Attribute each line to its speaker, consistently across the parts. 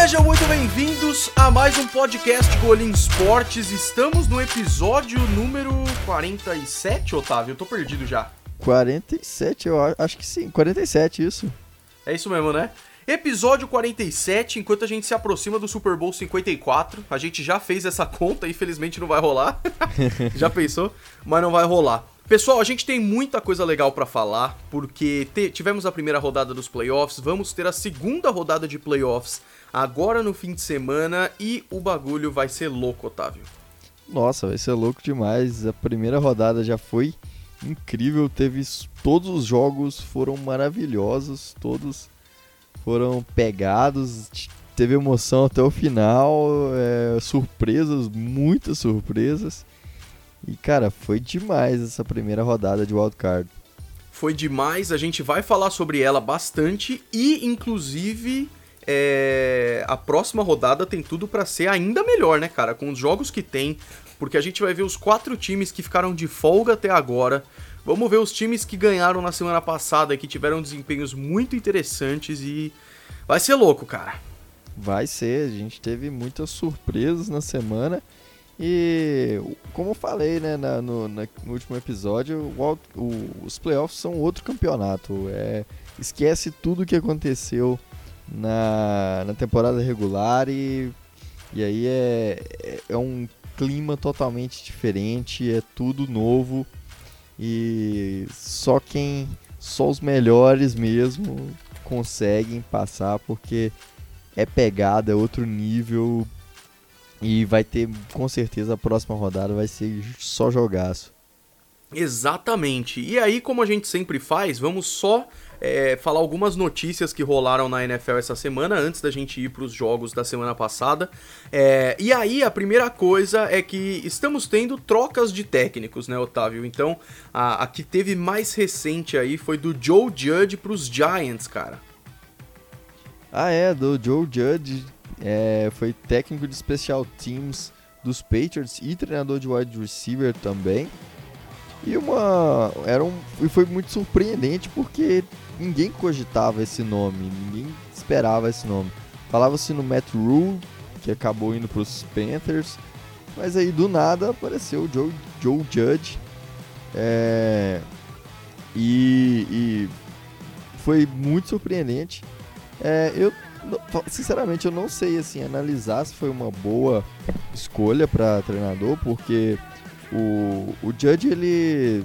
Speaker 1: Sejam muito bem-vindos a mais um podcast Golim Esportes. Estamos no episódio número 47, Otávio. Eu tô perdido já.
Speaker 2: 47, eu acho que sim. 47, isso.
Speaker 1: É isso mesmo, né? Episódio 47, enquanto a gente se aproxima do Super Bowl 54. A gente já fez essa conta, infelizmente não vai rolar. já pensou? Mas não vai rolar. Pessoal, a gente tem muita coisa legal para falar, porque tivemos a primeira rodada dos playoffs, vamos ter a segunda rodada de playoffs agora no fim de semana e o bagulho vai ser louco, Otávio.
Speaker 2: Nossa, vai ser louco demais. A primeira rodada já foi incrível, teve todos os jogos foram maravilhosos, todos foram pegados, teve emoção até o final, é, surpresas, muitas surpresas. E cara, foi demais essa primeira rodada de wildcard.
Speaker 1: Foi demais, a gente vai falar sobre ela bastante e inclusive é, a próxima rodada tem tudo para ser ainda melhor, né, cara? Com os jogos que tem, porque a gente vai ver os quatro times que ficaram de folga até agora. Vamos ver os times que ganharam na semana passada que tiveram desempenhos muito interessantes e vai ser louco, cara.
Speaker 2: Vai ser, a gente teve muitas surpresas na semana. E como eu falei né, na, no, na, no, último episódio, o, o, os playoffs são outro campeonato. É, esquece tudo o que aconteceu na, na temporada regular e, e aí é, é, é um clima totalmente diferente, é tudo novo e só quem, só os melhores mesmo conseguem passar porque é pegada, é outro nível e vai ter com certeza a próxima rodada vai ser só jogaço.
Speaker 1: Exatamente. E aí, como a gente sempre faz, vamos só é, falar algumas notícias que rolaram na NFL essa semana, antes da gente ir para os jogos da semana passada. É, e aí, a primeira coisa é que estamos tendo trocas de técnicos, né, Otávio? Então, a, a que teve mais recente aí foi do Joe Judge para os Giants, cara.
Speaker 2: Ah, é, do Joe Judge, é, foi técnico de special teams dos Patriots e treinador de wide receiver também. E uma era um e foi muito surpreendente porque ninguém cogitava esse nome, ninguém esperava esse nome. Falava-se no Matt Rule, que acabou indo para os Panthers, mas aí do nada apareceu o Joe, Joe Judge. É, e, e, foi muito surpreendente. É, eu sinceramente eu não sei assim analisar se foi uma boa escolha para treinador, porque o, o Judge ele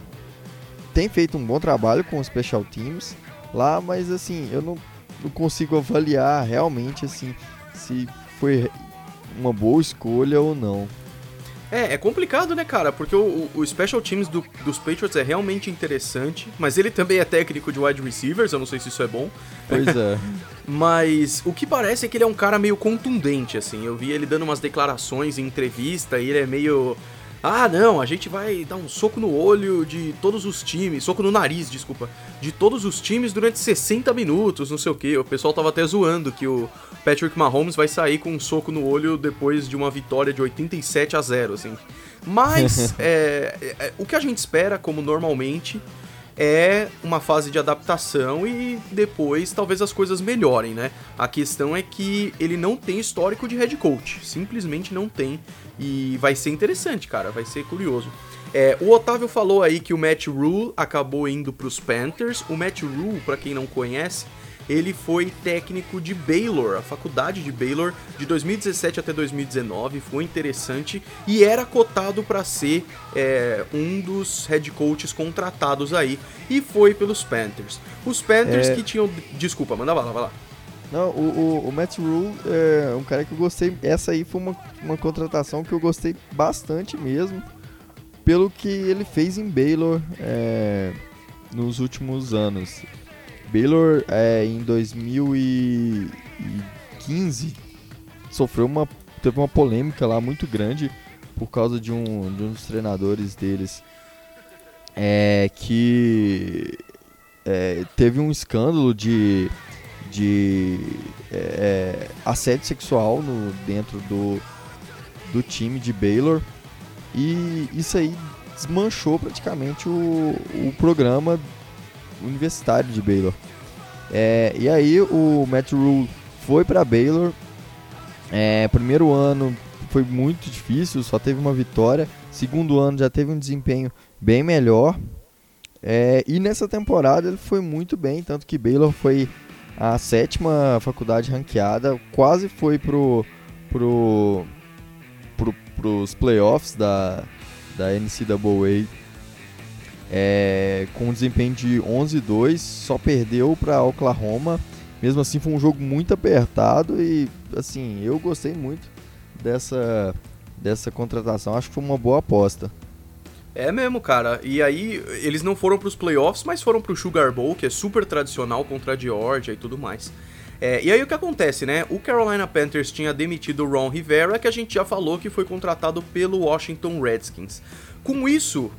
Speaker 2: tem feito um bom trabalho com os special teams lá, mas assim, eu não, não consigo avaliar realmente assim se foi uma boa escolha ou não.
Speaker 1: É, é complicado, né, cara? Porque o, o Special Teams do, dos Patriots é realmente interessante, mas ele também é técnico de wide receivers, eu não sei se isso é bom.
Speaker 2: Pois é.
Speaker 1: mas o que parece é que ele é um cara meio contundente, assim. Eu vi ele dando umas declarações em entrevista e ele é meio ah, não, a gente vai dar um soco no olho de todos os times, soco no nariz, desculpa, de todos os times durante 60 minutos, não sei o que. O pessoal tava até zoando que o Patrick Mahomes vai sair com um soco no olho depois de uma vitória de 87 a 0, assim. Mas é, é, o que a gente espera, como normalmente, é uma fase de adaptação e depois talvez as coisas melhorem, né? A questão é que ele não tem histórico de head coach, simplesmente não tem e vai ser interessante, cara, vai ser curioso. É, o Otávio falou aí que o Matt Rule acabou indo para os Panthers. O Matt Rule, para quem não conhece, ele foi técnico de Baylor, a faculdade de Baylor, de 2017 até 2019, foi interessante e era cotado para ser é, um dos head coaches contratados aí e foi pelos Panthers. Os Panthers é... que tinham. Desculpa, manda bala, vai lá.
Speaker 2: Não, o, o, o, Matt Rule é um cara que eu gostei. Essa aí foi uma, uma contratação que eu gostei bastante mesmo, pelo que ele fez em Baylor é, nos últimos anos. Baylor é, em 2015 sofreu uma teve uma polêmica lá muito grande por causa de um, de um dos treinadores deles é, que é, teve um escândalo de, de é, assédio sexual no, dentro do, do time de Baylor e isso aí desmanchou praticamente o, o programa universitário de Baylor. É, e aí o Matt Rule foi para Baylor É, primeiro ano foi muito difícil, só teve uma vitória. Segundo ano já teve um desempenho bem melhor. É, e nessa temporada ele foi muito bem, tanto que Baylor foi a sétima faculdade ranqueada, quase foi pro, pro, pro, pros playoffs da, da NCAA é, com um desempenho de 11-2, só perdeu para Oklahoma. Mesmo assim foi um jogo muito apertado e assim, eu gostei muito dessa, dessa contratação, acho que foi uma boa aposta.
Speaker 1: É mesmo, cara. E aí, eles não foram para os playoffs, mas foram para o Sugar Bowl, que é super tradicional contra a Georgia e tudo mais. É, e aí o que acontece, né? O Carolina Panthers tinha demitido o Ron Rivera, que a gente já falou que foi contratado pelo Washington Redskins. Com isso,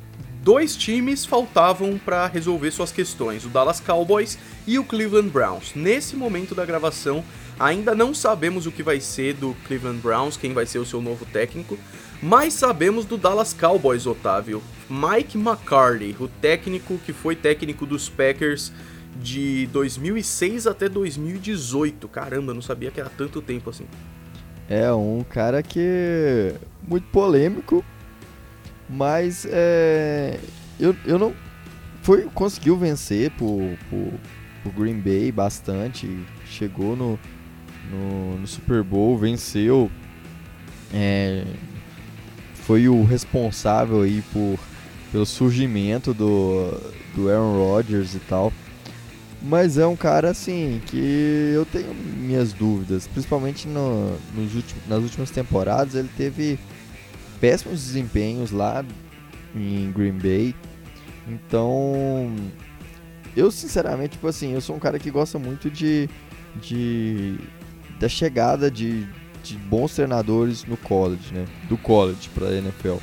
Speaker 1: dois times faltavam para resolver suas questões: o Dallas Cowboys e o Cleveland Browns. Nesse momento da gravação, ainda não sabemos o que vai ser do Cleveland Browns, quem vai ser o seu novo técnico. Mas sabemos do Dallas Cowboys, Otávio. Mike McCarthy, o técnico que foi técnico dos Packers de 2006 até 2018. Caramba, não sabia que era tanto tempo assim.
Speaker 2: É um cara que muito polêmico, mas é, eu, eu não foi conseguiu vencer por, por, por Green Bay bastante, chegou no, no, no Super Bowl, venceu é, foi o responsável aí por, pelo surgimento do, do Aaron Rodgers e tal. Mas é um cara assim que eu tenho minhas dúvidas, principalmente no, nos últimos, nas últimas temporadas ele teve péssimos desempenhos lá em Green Bay. Então, eu sinceramente, tipo assim, eu sou um cara que gosta muito de, de da chegada de, de bons treinadores no college, né? Do college para NFL. Sim.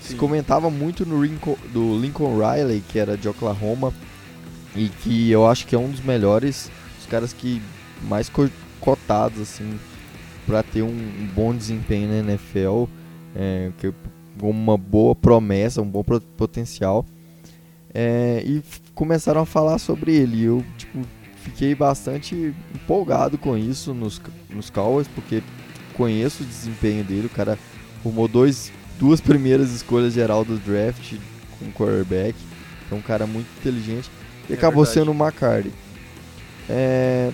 Speaker 2: Se comentava muito no Lincoln, do Lincoln Riley, que era de Oklahoma, e que eu acho que é um dos melhores, os caras que mais cotados assim para ter um, bom desempenho na NFL, é, que uma boa promessa, um bom potencial. É, e começaram a falar sobre ele. Eu tipo, fiquei bastante empolgado com isso nos, nos Cowboys, porque conheço o desempenho dele. O cara formou dois, duas primeiras escolhas geral do draft com quarterback. É um cara muito inteligente. E é acabou verdade. sendo o McCarthy. É,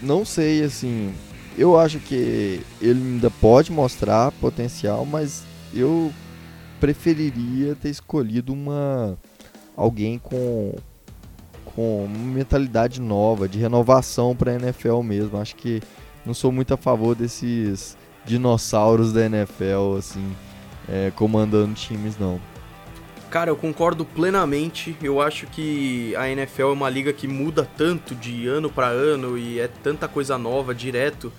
Speaker 2: não sei, assim. Eu acho que ele ainda pode mostrar potencial, mas eu preferiria ter escolhido uma alguém com com uma mentalidade nova, de renovação para a NFL mesmo. Acho que não sou muito a favor desses dinossauros da NFL, assim, é, comandando times, não.
Speaker 1: Cara, eu concordo plenamente. Eu acho que a NFL é uma liga que muda tanto de ano para ano e é tanta coisa nova direto.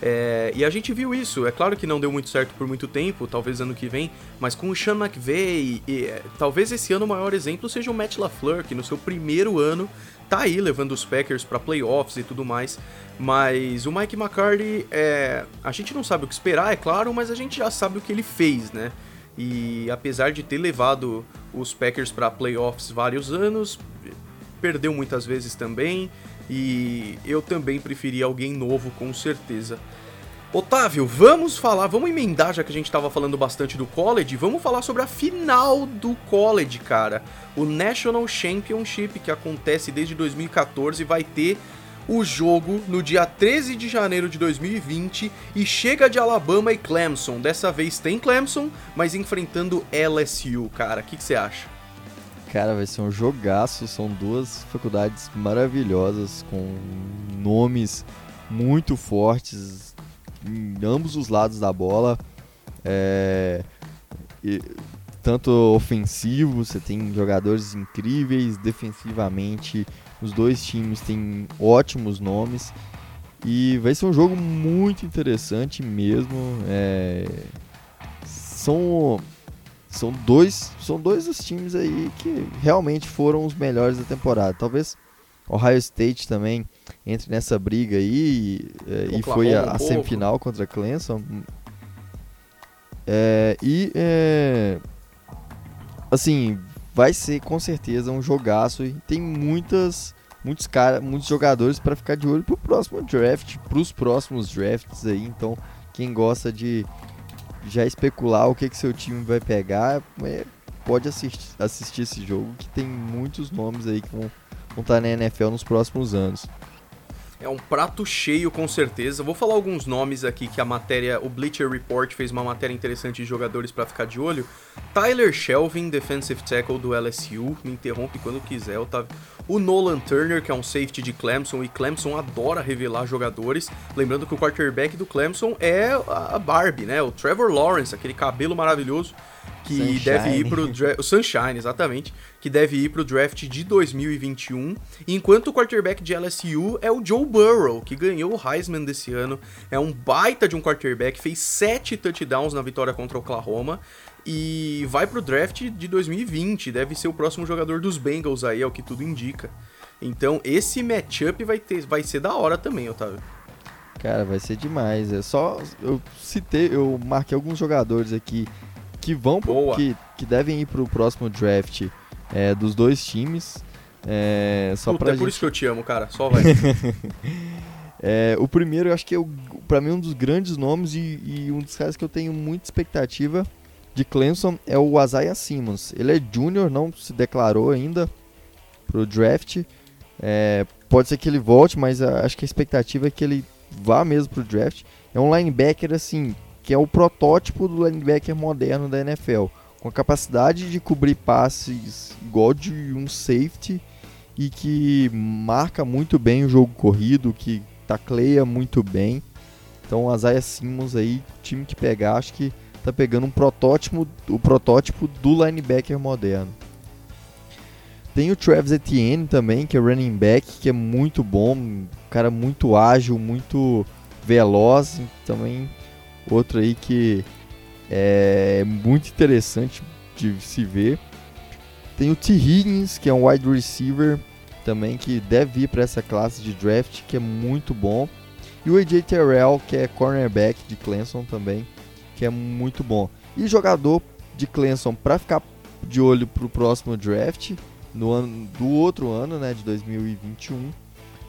Speaker 1: É, e a gente viu isso. É claro que não deu muito certo por muito tempo, talvez ano que vem, mas com o Sean McVay, e, e, talvez esse ano o maior exemplo seja o Matt LaFleur, que no seu primeiro ano tá aí levando os Packers para playoffs e tudo mais. Mas o Mike McCarthy, é, a gente não sabe o que esperar, é claro, mas a gente já sabe o que ele fez, né? E apesar de ter levado os Packers para playoffs vários anos, perdeu muitas vezes também. E eu também preferi alguém novo, com certeza. Otávio, vamos falar, vamos emendar já que a gente estava falando bastante do college, vamos falar sobre a final do college, cara. O National Championship que acontece desde 2014 vai ter o jogo no dia 13 de janeiro de 2020 e chega de Alabama e Clemson. Dessa vez tem Clemson, mas enfrentando LSU, cara. O que você acha?
Speaker 2: Cara, vai ser um jogaço. São duas faculdades maravilhosas com nomes muito fortes em ambos os lados da bola. É, e, tanto ofensivo, você tem jogadores incríveis, defensivamente, os dois times têm ótimos nomes. E vai ser um jogo muito interessante mesmo. É, são, são, dois, são dois dos times aí que realmente foram os melhores da temporada. Talvez Ohio State também entre nessa briga aí é, e foi a, a semifinal contra Clemson. É, e é, assim, vai ser com certeza um jogaço e tem muitas muitos cara, muitos jogadores para ficar de olho pro próximo draft, pros próximos drafts aí, então quem gosta de já especular o que, que seu time vai pegar, é, pode assistir, assistir esse jogo, que tem muitos nomes aí que vão, vão estar tá na NFL nos próximos anos.
Speaker 1: É um prato cheio, com certeza. Vou falar alguns nomes aqui que a matéria, o Bleacher Report fez uma matéria interessante de jogadores para ficar de olho. Tyler Shelvin, defensive tackle do LSU, me interrompe quando quiser, Otávio. O Nolan Turner, que é um safety de Clemson, e Clemson adora revelar jogadores. Lembrando que o quarterback do Clemson é a Barbie, né? O Trevor Lawrence, aquele cabelo maravilhoso que Sunshine. deve ir pro o Sunshine, exatamente, que deve ir pro draft de 2021, enquanto o quarterback de LSU é o Joe Burrow, que ganhou o Heisman desse ano, é um baita de um quarterback, fez sete touchdowns na vitória contra o Oklahoma e vai pro draft de 2020, deve ser o próximo jogador dos Bengals aí, é o que tudo indica. Então, esse matchup vai ter vai ser da hora também, Otávio.
Speaker 2: Cara, vai ser demais. É só eu citei, eu marquei alguns jogadores aqui que vão pro, que, que devem ir pro próximo draft é, dos dois times. É, só
Speaker 1: Puta,
Speaker 2: pra
Speaker 1: é
Speaker 2: gente...
Speaker 1: por isso que eu te amo, cara. Só vai.
Speaker 2: é, o primeiro, eu acho que é, para mim, um dos grandes nomes e, e, um dos caras que eu tenho muita expectativa de Clemson é o Isaiah Simmons. Ele é júnior, não se declarou ainda pro draft. É, pode ser que ele volte, mas acho que a expectativa é que ele vá mesmo pro draft. É um linebacker, assim, que é o protótipo do linebacker moderno da NFL, com a capacidade de cobrir passes igual de um safety e que marca muito bem o jogo corrido, que tacleia muito bem. Então, o Isaiah Simmons aí, time que pegar, acho que tá pegando um protótipo, o protótipo do linebacker moderno. Tem o Travis Etienne também, que é running back, que é muito bom, um cara muito ágil, muito veloz, também Outro aí que é muito interessante de se ver. Tem o T. Higgins, que é um wide receiver também, que deve ir para essa classe de draft, que é muito bom. E o AJ Terrell, que é cornerback de Clemson também, que é muito bom. E jogador de Clemson para ficar de olho para o próximo draft, no ano do outro ano, né, de 2021,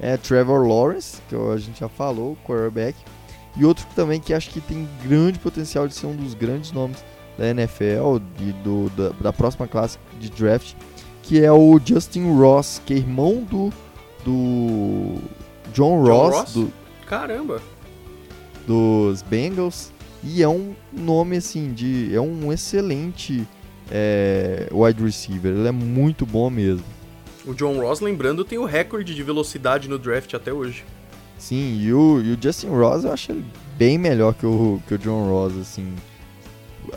Speaker 2: é Trevor Lawrence, que a gente já falou, quarterback. E outro também que acho que tem grande potencial de ser um dos grandes nomes da NFL e do, da, da próxima classe de draft, que é o Justin Ross, que é irmão do, do John, John Ross, Ross? Do,
Speaker 1: Caramba!
Speaker 2: Dos Bengals. E é um nome assim de. É um excelente é, wide receiver. Ele é muito bom mesmo.
Speaker 1: O John Ross, lembrando, tem o recorde de velocidade no draft até hoje.
Speaker 2: Sim, e o, e o Justin Ross eu acho ele bem melhor que o, que o John Ross, assim.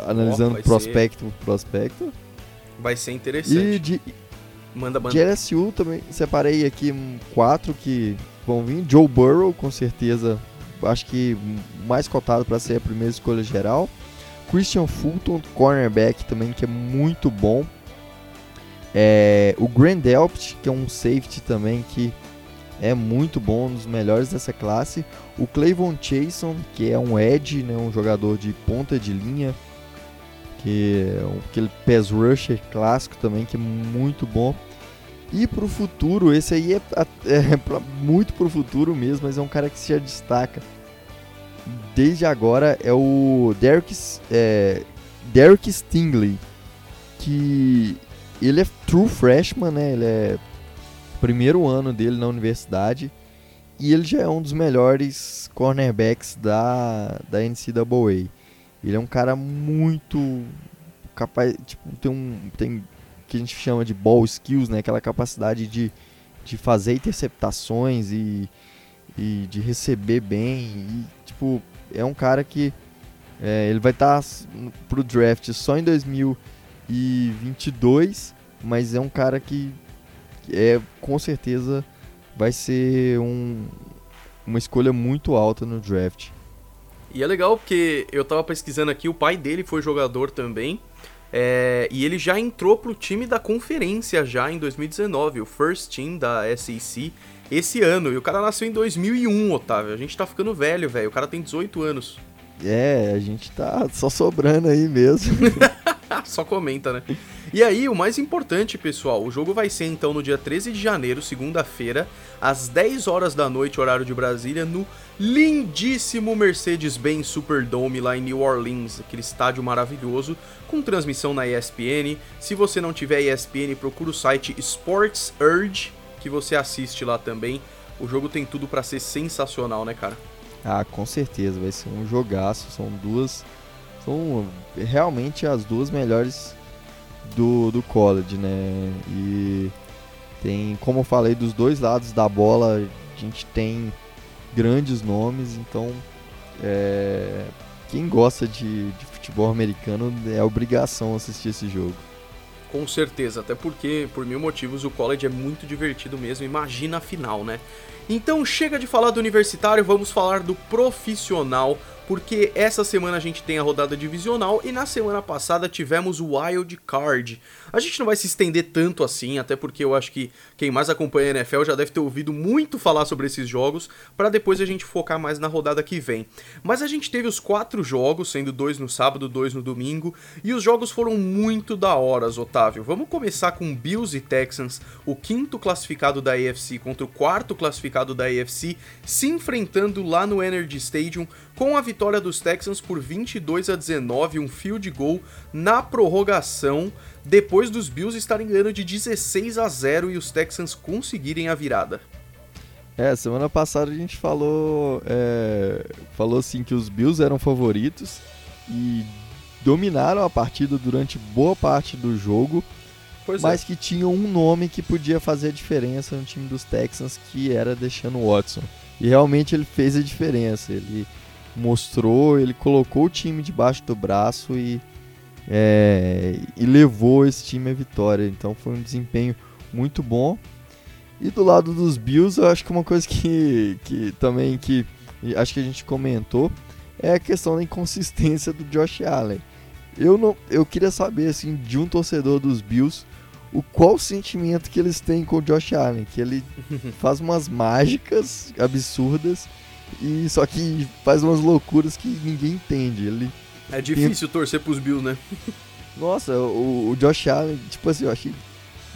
Speaker 2: Analisando oh, prospecto por prospecto.
Speaker 1: Vai ser interessante.
Speaker 2: E de,
Speaker 1: manda, manda.
Speaker 2: de LSU também separei aqui quatro que vão vir. Joe Burrow, com certeza, acho que mais cotado para ser a primeira escolha geral. Christian Fulton, cornerback também, que é muito bom. É, o Grand Delpt, que é um safety também, que é muito bom, um dos melhores dessa classe. O Clayvon Chason, que é um edge, né, um jogador de ponta de linha, que é aquele pass rusher clássico também, que é muito bom. E para o futuro, esse aí é, é pra, muito para o futuro mesmo, mas é um cara que se já destaca. Desde agora é o Derek, é, Derek Stingley, que ele é true freshman, né? Ele é primeiro ano dele na universidade e ele já é um dos melhores cornerbacks da, da NCAA. Ele é um cara muito capaz, tipo, tem um tem que a gente chama de ball skills, né, aquela capacidade de, de fazer interceptações e, e de receber bem e tipo, é um cara que é, ele vai estar tá pro draft só em 2022, mas é um cara que é com certeza vai ser um, uma escolha muito alta no draft.
Speaker 1: E é legal porque eu tava pesquisando aqui, o pai dele foi jogador também. É, e ele já entrou pro time da conferência já em 2019, o first team da SEC esse ano. E o cara nasceu em 2001, Otávio. A gente tá ficando velho, velho. O cara tem 18 anos.
Speaker 2: É, a gente tá só sobrando aí mesmo.
Speaker 1: Só comenta, né? E aí, o mais importante, pessoal, o jogo vai ser então no dia 13 de janeiro, segunda-feira, às 10 horas da noite, horário de Brasília, no lindíssimo Mercedes-Benz Superdome lá em New Orleans, aquele estádio maravilhoso, com transmissão na ESPN. Se você não tiver ESPN, procura o site Sports Urge, que você assiste lá também. O jogo tem tudo para ser sensacional, né, cara?
Speaker 2: Ah, com certeza, vai ser um jogaço. São duas. São realmente as duas melhores do, do college, né? E tem, como eu falei, dos dois lados da bola, a gente tem grandes nomes, então é, quem gosta de, de futebol americano é obrigação assistir esse jogo.
Speaker 1: Com certeza, até porque, por mil motivos, o college é muito divertido mesmo. Imagina a final, né? Então chega de falar do universitário, vamos falar do profissional porque essa semana a gente tem a rodada divisional e na semana passada tivemos o Wild Card. A gente não vai se estender tanto assim, até porque eu acho que quem mais acompanha a NFL já deve ter ouvido muito falar sobre esses jogos, para depois a gente focar mais na rodada que vem. Mas a gente teve os quatro jogos, sendo dois no sábado, dois no domingo, e os jogos foram muito da hora, Otávio. Vamos começar com Bills e Texans, o quinto classificado da AFC contra o quarto classificado da AFC, se enfrentando lá no Energy Stadium com a vitória dos Texans por 22 a 19, um field goal na prorrogação, depois dos Bills estarem ganhando de 16 a 0 e os Texans conseguirem a virada.
Speaker 2: É, semana passada a gente falou, é, falou assim que os Bills eram favoritos e dominaram a partida durante boa parte do jogo, pois mas é. que tinham um nome que podia fazer a diferença no time dos Texans, que era Deshaun Watson. E realmente ele fez a diferença. Ele mostrou, ele colocou o time debaixo do braço e, é, e levou esse time à vitória. Então foi um desempenho muito bom. E do lado dos Bills, eu acho que uma coisa que, que também que acho que a gente comentou é a questão da inconsistência do Josh Allen. Eu não, eu queria saber assim de um torcedor dos Bills o qual sentimento que eles têm com o Josh Allen, que ele faz umas mágicas absurdas e só que faz umas loucuras que ninguém entende. Ele
Speaker 1: é difícil tem... torcer pros Bills, né?
Speaker 2: Nossa, o, o, Josh Allen, tipo assim, eu achei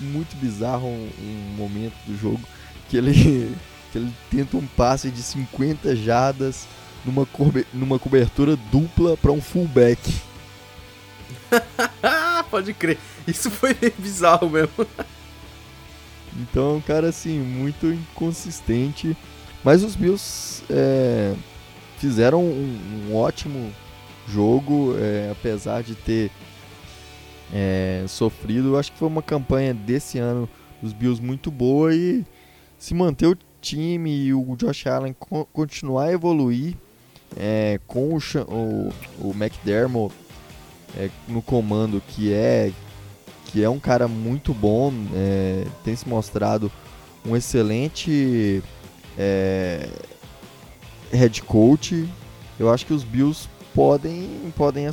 Speaker 2: muito bizarro um, um momento do jogo que ele, que ele tenta um passe de 50 jardas numa, numa cobertura dupla para um fullback.
Speaker 1: Pode crer. Isso foi meio bizarro mesmo.
Speaker 2: então, um cara assim, muito inconsistente. Mas os Bills é, fizeram um, um, ótimo jogo, é, apesar de ter é, sofrido. Eu acho que foi uma campanha desse ano dos Bills muito boa e se manter o time e o Josh Allen co continuar a evoluir é, com o, o, o McDermott é, no comando, que é que é um cara muito bom, é, tem se mostrado um excelente é, head coach, eu acho que os Bills podem, podem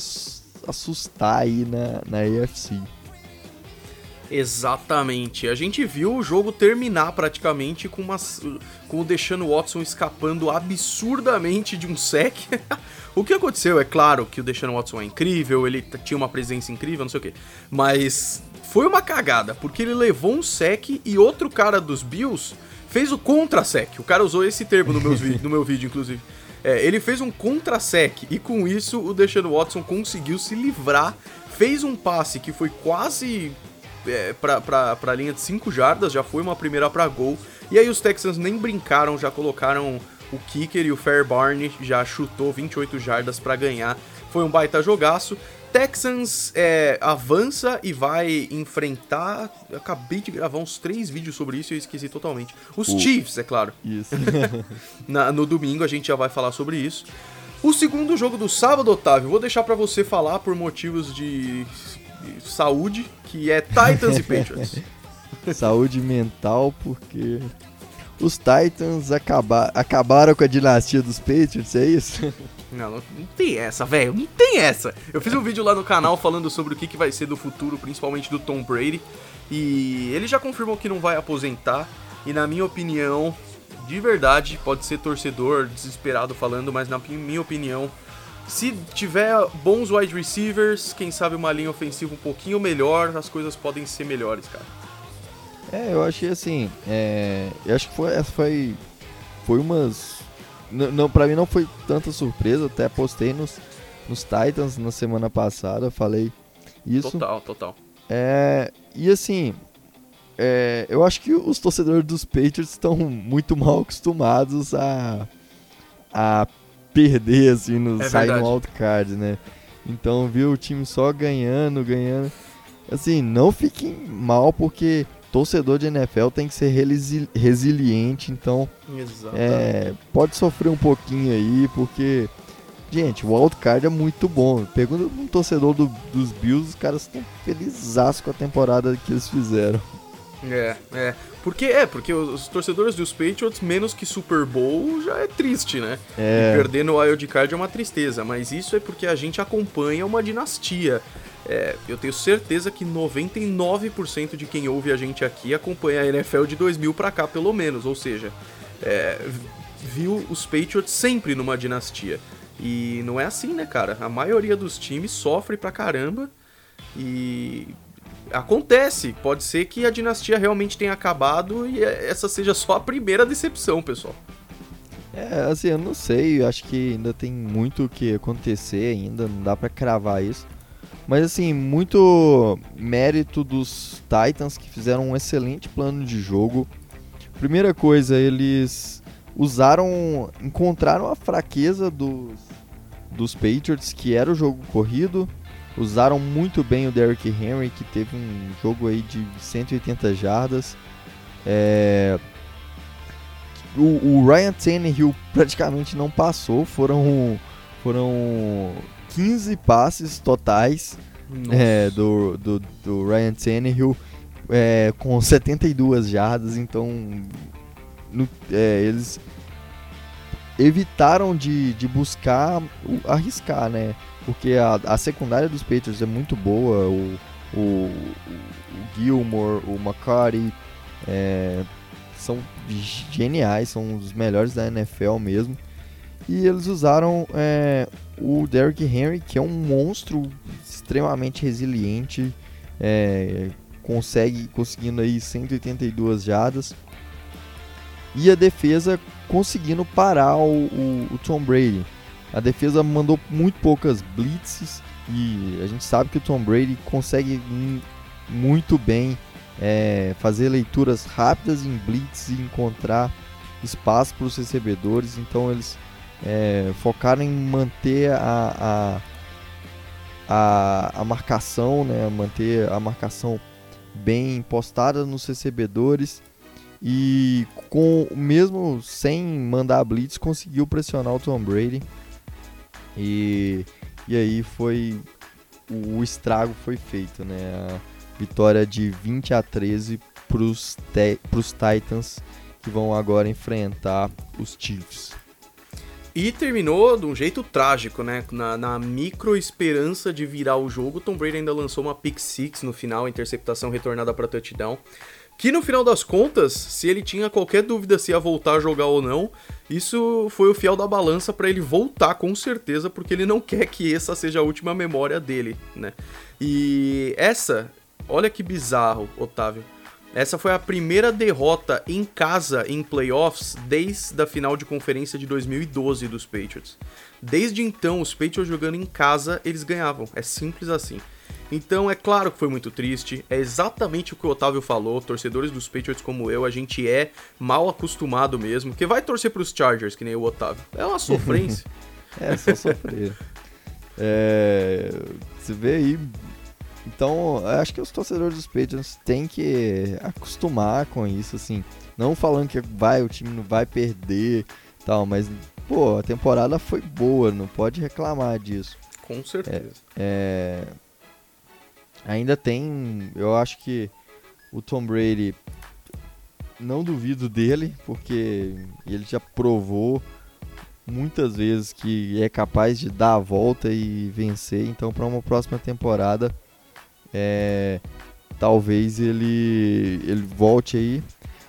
Speaker 2: assustar aí na, na AFC.
Speaker 1: Exatamente. A gente viu o jogo terminar praticamente com, umas, com o Deshaun Watson escapando absurdamente de um sec. o que aconteceu? É claro que o Deshaun Watson é incrível, ele tinha uma presença incrível, não sei o que. Mas foi uma cagada, porque ele levou um sec e outro cara dos Bills fez o contra-sec. O cara usou esse termo no, meus no meu vídeo, inclusive. É, ele fez um contra-sec e com isso o Deshaun Watson conseguiu se livrar. Fez um passe que foi quase é, pra, pra linha de 5 jardas, já foi uma primeira para gol. E aí os Texans nem brincaram, já colocaram o kicker e o Fairbarn já chutou 28 jardas para ganhar. Foi um baita jogaço. Texans é, avança e vai enfrentar. Eu acabei de gravar uns três vídeos sobre isso e eu esqueci totalmente. Os uh, Chiefs, é claro.
Speaker 2: Isso.
Speaker 1: Na, no domingo a gente já vai falar sobre isso. O segundo jogo do sábado, Otávio, vou deixar para você falar por motivos de saúde, que é Titans e Patriots.
Speaker 2: Saúde mental, porque os Titans acaba acabaram com a dinastia dos Patriots, é isso?
Speaker 1: Não, não, não tem essa, velho. Não tem essa. Eu fiz um vídeo lá no canal falando sobre o que, que vai ser do futuro, principalmente do Tom Brady. E ele já confirmou que não vai aposentar. E na minha opinião, de verdade, pode ser torcedor desesperado falando, mas na minha opinião, se tiver bons wide receivers, quem sabe uma linha ofensiva um pouquinho melhor, as coisas podem ser melhores, cara.
Speaker 2: É, eu achei assim, é, eu acho que foi, foi, foi umas, não, não para mim não foi tanta surpresa, até postei nos, nos Titans na semana passada, falei isso.
Speaker 1: Total, total.
Speaker 2: É, e assim, é, eu acho que os torcedores dos Patriots estão muito mal acostumados a, a perder, assim, no,
Speaker 1: É
Speaker 2: sair no wildcard, né? Então, viu o time só ganhando, ganhando. Assim, não fiquem mal, porque torcedor de NFL tem que ser relisi- resiliente, então é, pode sofrer um pouquinho aí, porque, gente, o wildcard é muito bom. Pergunta um torcedor do- dos Bills, os caras estão felizes com a temporada que eles fizeram.
Speaker 1: É, é. Porque é, porque os torcedores dos Patriots, menos que Super Bowl, já é triste, né?
Speaker 2: É.
Speaker 1: E perder no Wild Card é uma tristeza, mas isso é porque a gente acompanha uma dinastia. É, eu tenho certeza que 99% de quem ouve a gente aqui acompanha a NFL de 2000 pra cá, pelo menos. Ou seja, é, viu os Patriots sempre numa dinastia. E não é assim, né, cara? A maioria dos times sofre pra caramba e acontece. Pode ser que a dinastia realmente tenha acabado e essa seja só a primeira decepção, pessoal.
Speaker 2: É, assim, eu não sei, eu acho que ainda tem muito o que acontecer ainda, não dá pra cravar isso. Mas assim, muito mérito dos Titans que fizeram um excelente plano de jogo. Primeira coisa, eles usaram, encontraram a fraqueza dos, dos Patriots, que era o jogo corrido. Usaram muito bem o Derrick Henry, que teve um jogo aí de 180 jardas. É, o, o Ryan Tannehill praticamente não passou, foram, foram 15 passes totais é, do, do, do Ryan Tannehill é, com 72 jardas, então no- é, eles evitaram de, de buscar arriscar, né? Porque a, a secundária dos Patriots é muito boa, o, o, o Gilmore, o McCarty, é, são geniais, são os melhores da NFL mesmo. E eles usaram é, o Derrick Henry, que é um monstro extremamente resiliente, é, consegue conseguindo aí 182 jardas. E a defesa conseguindo parar o, o- o Tom Brady. A defesa mandou muito poucas blitzes e a gente sabe que o Tom Brady consegue mu- muito bem é, fazer leituras rápidas em blitz e encontrar espaço para os recebedores. Então eles é, focaram em manter a, a, a, a marcação, né, manter a marcação bem postada nos recebedores e com mesmo sem mandar blitz conseguiu pressionar o Tom Brady e, e aí foi o, o estrago foi feito, né? A vitória de 20 a 13 para os Titans que vão agora enfrentar os Chiefs.
Speaker 1: E terminou de um jeito trágico, né? Na, na micro esperança de virar o jogo, Tom Brady ainda lançou uma pick six no final, interceptação retornada para touchdown. Que no final das contas, se ele tinha qualquer dúvida se ia voltar a jogar ou não, isso foi o fiel da balança para ele voltar com certeza, porque ele não quer que essa seja a última memória dele, né? E essa, olha que bizarro, Otávio. Essa foi a primeira derrota em casa em playoffs desde a final de conferência de 2012 dos Patriots. Desde então, os Patriots jogando em casa, eles ganhavam. É simples assim. Então, é claro que foi muito triste. É exatamente o que o Otávio falou. Torcedores dos Patriots como eu, a gente é mal acostumado mesmo. Que vai torcer pros Chargers, que nem o Otávio. É uma sofrência.
Speaker 2: É, só sofrer. é, você vê aí. Então, acho que os torcedores dos Patriots têm que acostumar com isso, assim. Não falando que vai, o time não vai perder tal, mas, pô, a temporada foi boa, não pode reclamar disso.
Speaker 1: Com certeza.
Speaker 2: É, ainda tem, eu acho que o Tom Brady, não duvido dele, porque ele já provou muitas vezes que é capaz de dar a volta e vencer. Então, para uma próxima temporada, é, talvez ele ele volte aí.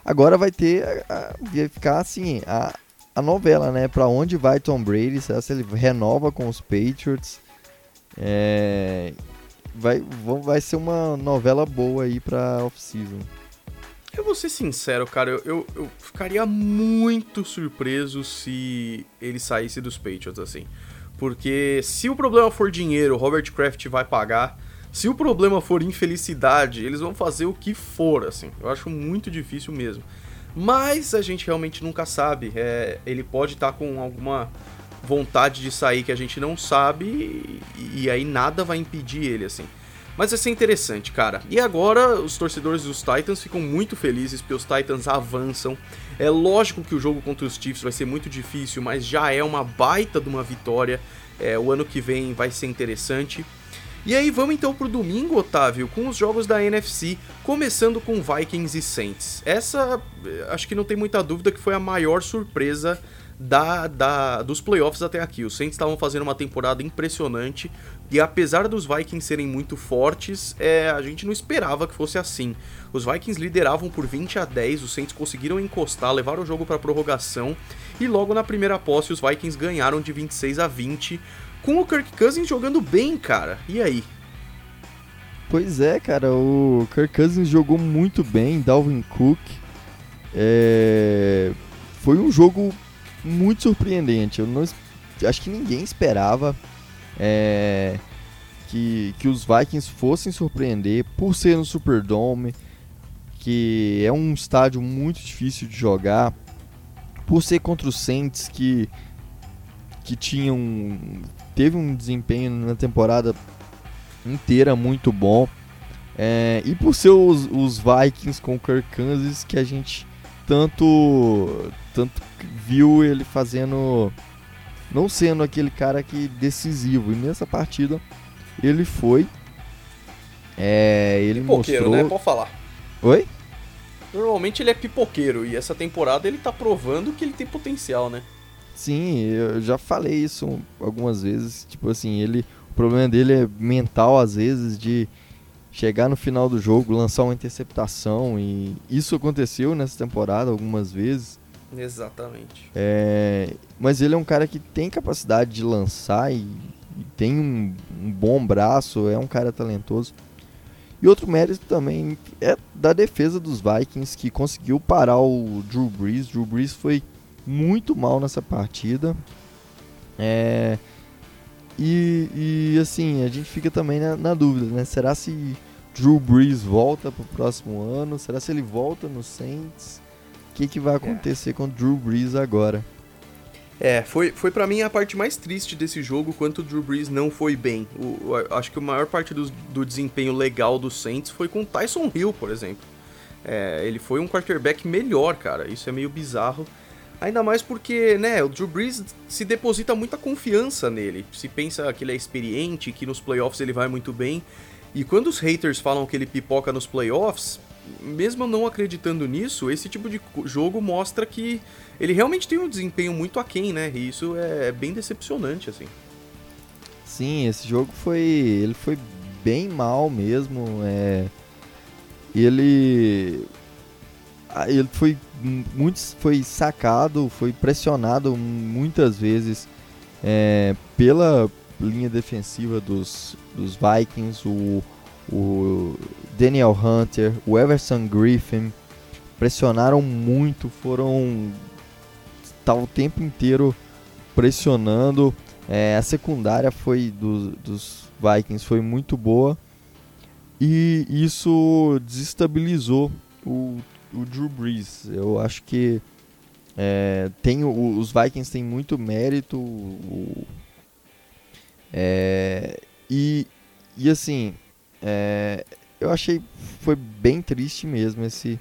Speaker 2: Agora vai ter, vai ficar assim, a, a novela, né? Para onde vai Tom Brady? Será que ele renova com os Patriots? É, vai, vai ser uma novela boa aí pra off-season.
Speaker 1: Eu vou ser sincero, cara, eu, eu, eu, ficaria muito surpreso se ele saísse dos Patriots, assim. Porque se o problema for dinheiro, Robert Kraft vai pagar. Se o problema for infelicidade, eles vão fazer o que for, assim. Eu acho muito difícil mesmo. Mas a gente realmente nunca sabe. É, ele pode estar tá com alguma vontade de sair que a gente não sabe e, aí nada vai impedir ele, assim. Mas vai ser interessante, cara. E agora os torcedores dos Titans ficam muito felizes porque os Titans avançam. É lógico que o jogo contra os Chiefs vai ser muito difícil, mas já é uma baita de uma vitória. É, o ano que vem vai ser interessante. E aí vamos então pro domingo, Otávio, com os jogos da NFC, começando com Vikings e Saints. Essa, eh, acho que não tem muita dúvida que foi a maior surpresa da, da, dos playoffs até aqui. Os Saints estavam fazendo uma temporada impressionante e apesar dos Vikings serem muito fortes, é, a gente não esperava que fosse assim. Os Vikings lideravam por 20 a 10, os Saints conseguiram encostar, levaram o jogo para prorrogação e logo na primeira posse os Vikings ganharam de 26 a 20 com o Kirk Cousins jogando bem, cara. E aí?
Speaker 2: Pois é, cara, o Kirk Cousins jogou muito bem, Dalvin Cook. É... Foi um jogo muito surpreendente. Eu não acho que ninguém esperava é... que, que os Vikings fossem surpreender por ser no Superdome, que é um estádio muito difícil de jogar, por ser contra os Saints que que tinham teve um desempenho na temporada inteira muito bom. É, e por ser os, os, Vikings com Kirk Cousins que a gente tanto tanto viu ele fazendo não sendo aquele cara que decisivo e nessa partida ele foi é, ele
Speaker 1: pipoqueiro,
Speaker 2: mostrou
Speaker 1: né? Pode falar.
Speaker 2: Oi?
Speaker 1: Normalmente ele é pipoqueiro e essa temporada ele tá provando que ele tem potencial, né?
Speaker 2: Sim, eu já falei isso algumas vezes. Tipo assim, ele. O problema dele é mental, às vezes, de chegar no final do jogo, lançar uma interceptação. E isso aconteceu nessa temporada algumas vezes.
Speaker 1: Exatamente.
Speaker 2: É, mas ele é um cara que tem capacidade de lançar e, e tem um, um, bom braço, é um cara talentoso. E outro mérito também é da defesa dos Vikings, que conseguiu parar o Drew Brees. Drew Brees foi muito mal nessa partida. É, e, e assim, a gente fica também na, na, dúvida, né? Será se Drew Brees volta pro próximo ano? Será se ele volta no Saints? O que, que vai é. acontecer é. com Drew Brees agora?
Speaker 1: É, foi, foi para mim a parte mais triste desse jogo, quanto o Drew Brees não foi bem. O, o, acho que a maior parte do, do desempenho legal do Saints foi com Tyson Hill, por exemplo. É, ele foi um quarterback melhor, cara. Isso é meio bizarro. Ainda mais porque, né, o Drew Brees se deposita muita confiança nele. Se pensa que ele é experiente, que nos playoffs ele vai muito bem. E quando os haters falam que ele pipoca nos playoffs, mesmo não acreditando nisso, esse tipo de jogo mostra que ele realmente tem um desempenho muito aquém, né? E isso é bem decepcionante, assim.
Speaker 2: Sim, esse jogo foi. Ele foi bem mal mesmo. É, ele ele foi muito foi sacado, foi pressionado muitas vezes é, pela linha defensiva dos, dos Vikings, o, o Daniel Hunter, o Everson Griffin pressionaram muito, foram tá o tempo inteiro pressionando. É, a secundária foi do, dos Vikings foi muito boa e isso desestabilizou o o Drew Brees. Eu acho que é, tem, o, os Vikings têm muito mérito. O, é, e, e assim, é, eu achei foi bem triste mesmo esse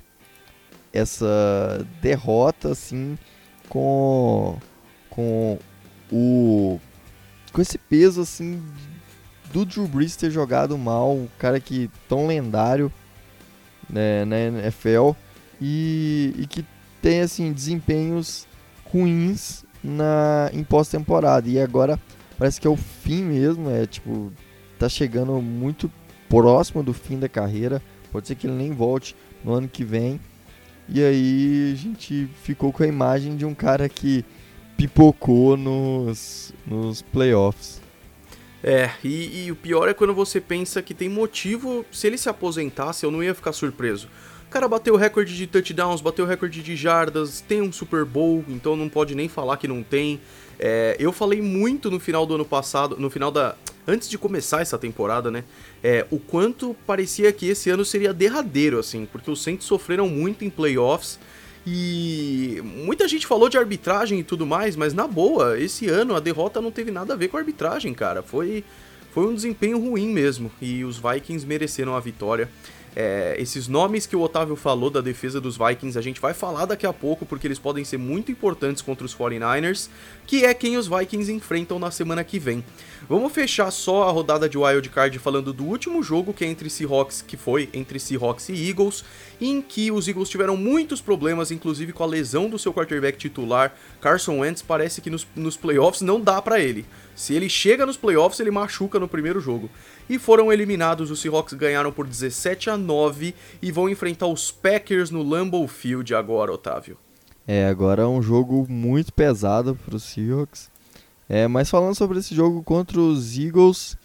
Speaker 2: essa derrota assim com com o com esse peso assim do Drew Brees ter jogado mal, o cara que tão lendário né, na NFL e, e que tem assim desempenhos ruins na em pós-temporada. E agora parece que é o fim mesmo, é tipo tá chegando muito próximo do fim da carreira, pode ser que ele nem volte no ano que vem. E aí a gente ficou com a imagem de um cara que pipocou nos, nos playoffs.
Speaker 1: É, e, e, o pior é quando você pensa que tem motivo, se ele se aposentasse, eu não ia ficar surpreso. O cara bateu o recorde de touchdowns, bateu o recorde de jardas, tem um Super Bowl, então não pode nem falar que não tem. É, eu falei muito no final do ano passado, no final da. Antes de começar essa temporada, né? É, o quanto parecia que esse ano seria derradeiro, assim, porque os Saints sofreram muito em playoffs. E muita gente falou de arbitragem e tudo mais, mas na boa, esse ano a derrota não teve nada a ver com a arbitragem, cara. Foi, foi um desempenho ruim mesmo. E os Vikings mereceram a vitória. É, esses nomes que o Otávio falou da defesa dos Vikings, a gente vai falar daqui a pouco, porque eles podem ser muito importantes contra os 49ers, que é quem os Vikings enfrentam na semana que vem. Vamos fechar só a rodada de Wild Card falando do último jogo, que é entre Seahawks, que foi entre Seahawks e Eagles, em que os Eagles tiveram muitos problemas, inclusive com a lesão do seu quarterback titular, Carson Wentz. Parece que nos, nos playoffs não dá para ele. Se ele chega nos playoffs, ele machuca no primeiro jogo. E foram eliminados, os Seahawks ganharam por 17 a 9 e vão enfrentar os Packers no Lambeau Field agora, Otávio.
Speaker 2: É, agora é um jogo muito pesado para os Seahawks. É, mas falando sobre esse jogo contra os Eagles,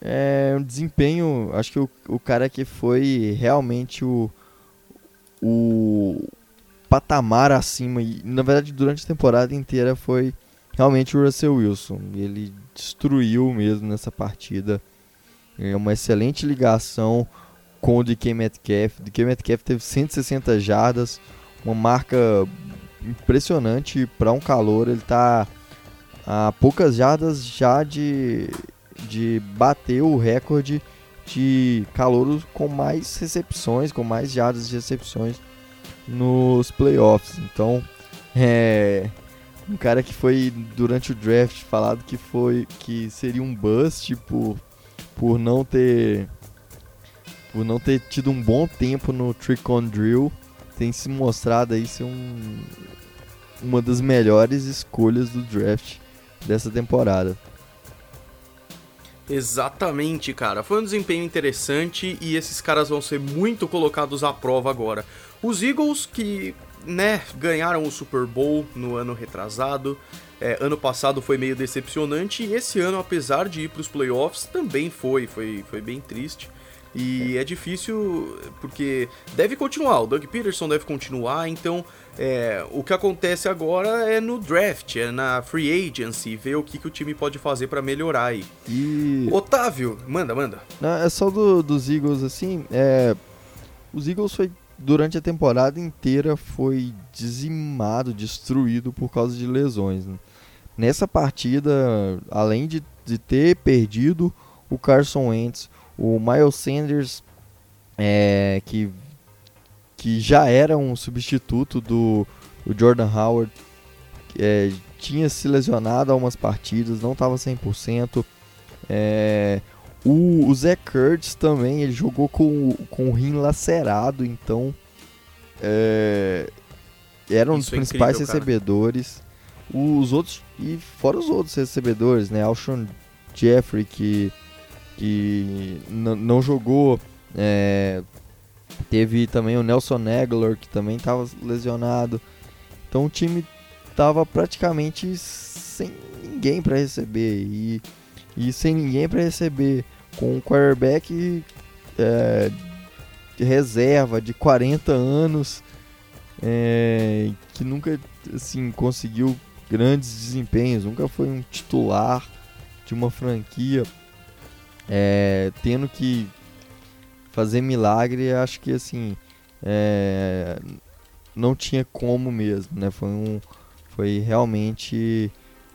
Speaker 2: é um desempenho, acho que o, o cara que foi realmente o, o patamar acima, e na verdade durante a temporada inteira foi realmente o Russell Wilson. Ele destruiu mesmo nessa partida. É uma excelente ligação com o DK Metcalf. DK Metcalf teve 160 jardas, uma marca impressionante para um calor. Ele está a poucas jardas já de, de bater o recorde de calor com mais recepções, com mais jardas de recepções nos playoffs. Então, é, um cara que foi durante o draft falado que foi que seria um bust por, por não ter por não ter tido um bom tempo no trick on drill tem se mostrado aí ser um, uma das melhores escolhas do draft dessa temporada.
Speaker 1: Exatamente, cara. Foi um desempenho interessante e esses caras vão ser muito colocados à prova agora. Os Eagles que né, ganharam o Super Bowl no ano retrasado. É, ano passado foi meio decepcionante e esse ano, apesar de ir para os playoffs, também foi, foi, foi bem triste. E é difícil porque deve continuar, o Doug Peterson deve continuar, então é, o que acontece agora é no draft, é na free agency, ver o que, que o time pode fazer para melhorar aí. E... Otávio, manda, manda.
Speaker 2: Não, é só do, dos Eagles, assim, é, os Eagles foi durante a temporada inteira foi dizimado, destruído por causa de lesões. Né? Nessa partida, além de, de ter perdido o Carson Wentz, o Miles Sanders, é, que, que já era um substituto do, Jordan Howard, é, tinha se lesionado algumas partidas, não estava 100%. É, o, o Zé Kurtz também, ele jogou com, com o rim lacerado, então é, era um Isso dos é principais incrível, recebedores. Os outros, e fora os outros recebedores, né? Alshon Jeffrey, que, que não jogou. É, teve também o Nelson Aguilar, que também estava lesionado. Então o time estava praticamente sem ninguém para receber. E, e sem ninguém para receber com um quarterback é, de reserva de 40 anos é, que nunca assim conseguiu grandes desempenhos, nunca foi um titular de uma franquia, é, tendo que fazer milagre, acho que assim é, não tinha como mesmo, né? Foi um, foi realmente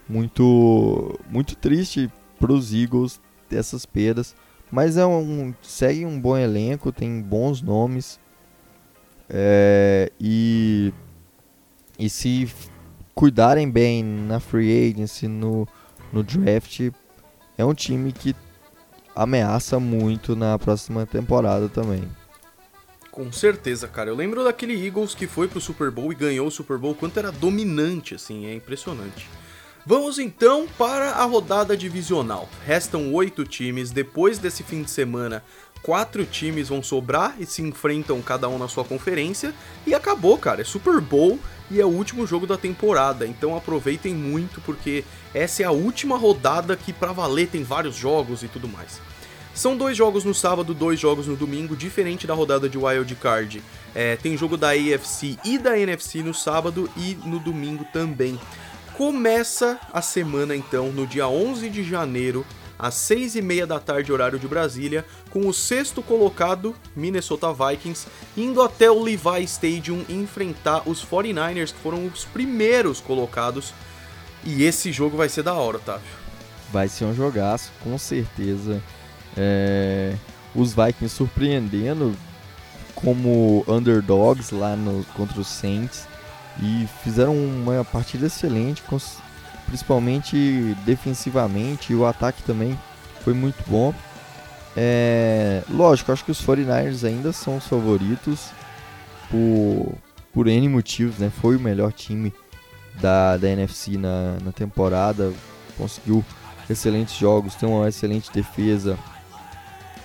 Speaker 2: muito muito triste para os Eagles dessas perdas. Mas é um, segue um bom elenco, tem bons nomes. É, e, e se cuidarem bem na free agency, no, no draft, é um time que ameaça muito na próxima temporada também.
Speaker 1: Com certeza, cara. Eu lembro daquele Eagles que foi pro Super Bowl e ganhou o Super Bowl, quanto era dominante, assim, é impressionante. Vamos então para a rodada divisional. Restam oito times depois desse fim de semana quatro times vão sobrar e se enfrentam cada um na sua conferência. E acabou, cara. É Super Bowl e é o último jogo da temporada. Então aproveitem muito porque essa é a última rodada que pra valer tem vários jogos e tudo mais. São dois jogos no sábado, dois jogos no domingo, diferente da rodada de Wild Card. É, tem jogo da AFC e da NFC no sábado e no domingo também. Começa a semana então no dia 11 de janeiro, às 6 e meia da tarde, horário de Brasília, com o sexto colocado, Minnesota Vikings, indo até o Levi Stadium enfrentar os 49ers, que foram os primeiros colocados. E esse jogo vai ser da hora, Otávio.
Speaker 2: Vai ser um jogaço, com certeza. É, os Vikings surpreendendo como underdogs lá no, contra os Saints e fizeram uma partida excelente, principalmente defensivamente e o ataque também foi muito bom. É, lógico, acho que os 49ers ainda são os favoritos por, por N motivos, né? Foi o melhor time da, da NFC na, na temporada, conseguiu excelentes jogos, tem uma excelente defesa,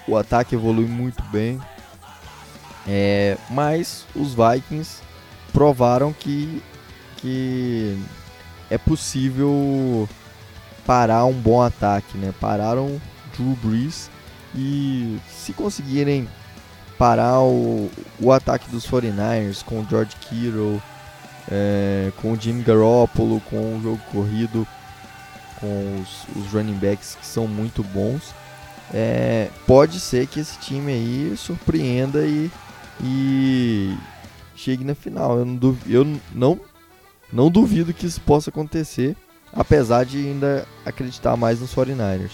Speaker 2: o ataque evolui muito bem. É, mas os Vikings provaram que, que é possível parar um bom ataque, né? Pararam Drew Brees e se conseguirem parar o, o ataque dos 49ers com o George Kittle, é, com o Jimmy Garoppolo, com o jogo corrido, com os, os running backs que são muito bons, é, pode ser que esse time aí surpreenda e, e chegue na final. Eu, não duvido, eu não, não duvido que isso possa acontecer, apesar de ainda acreditar mais nos 49ers.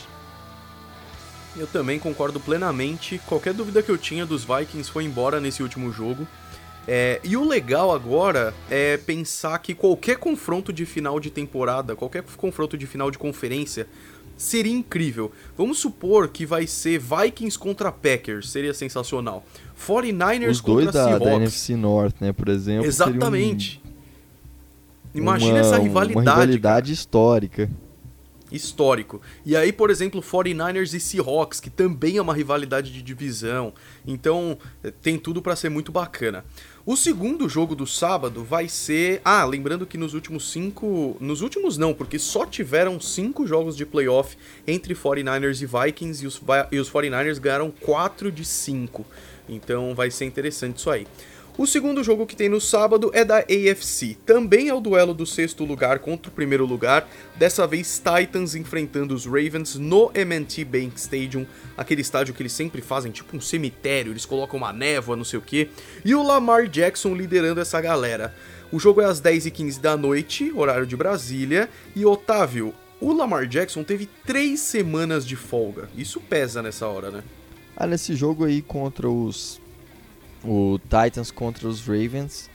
Speaker 1: Eu também concordo plenamente. Qualquer dúvida que eu tinha dos Vikings foi embora nesse último jogo. É, e o legal agora é pensar que qualquer confronto de final de temporada, qualquer confronto de final de conferência, seria incrível. Vamos supor que vai ser Vikings contra Packers, seria sensacional. 49ers
Speaker 2: Os
Speaker 1: dois
Speaker 2: contra
Speaker 1: da,
Speaker 2: Seahawks. da NFC North, né, por exemplo.
Speaker 1: Exatamente.
Speaker 2: Um,
Speaker 1: Imagina
Speaker 2: uma,
Speaker 1: essa rivalidade.
Speaker 2: Uma rivalidade
Speaker 1: cara.
Speaker 2: histórica.
Speaker 1: Histórico. E aí, por exemplo, 49ers e Seahawks, que também é uma rivalidade de divisão. Então, tem tudo para ser muito bacana. O segundo jogo do sábado vai ser. Ah, lembrando que nos últimos cinco. Nos últimos não, porque só tiveram cinco jogos de playoff entre 49ers e Vikings e os, e os 49ers ganharam 4 de 5. Então vai ser interessante isso aí. O segundo jogo que tem no sábado é da AFC. Também é o duelo do sexto lugar contra o primeiro lugar. Dessa vez, Titans enfrentando os Ravens no MT Bank Stadium, aquele estádio que eles sempre fazem, tipo um cemitério, eles colocam uma névoa, não sei o que. E o Lamar Jackson liderando essa galera. O jogo é às 10h15 da noite, horário de Brasília. E Otávio, o Lamar Jackson teve três semanas de folga. Isso pesa nessa hora, né?
Speaker 2: Ah, nesse jogo aí contra os o Titans contra os Ravens.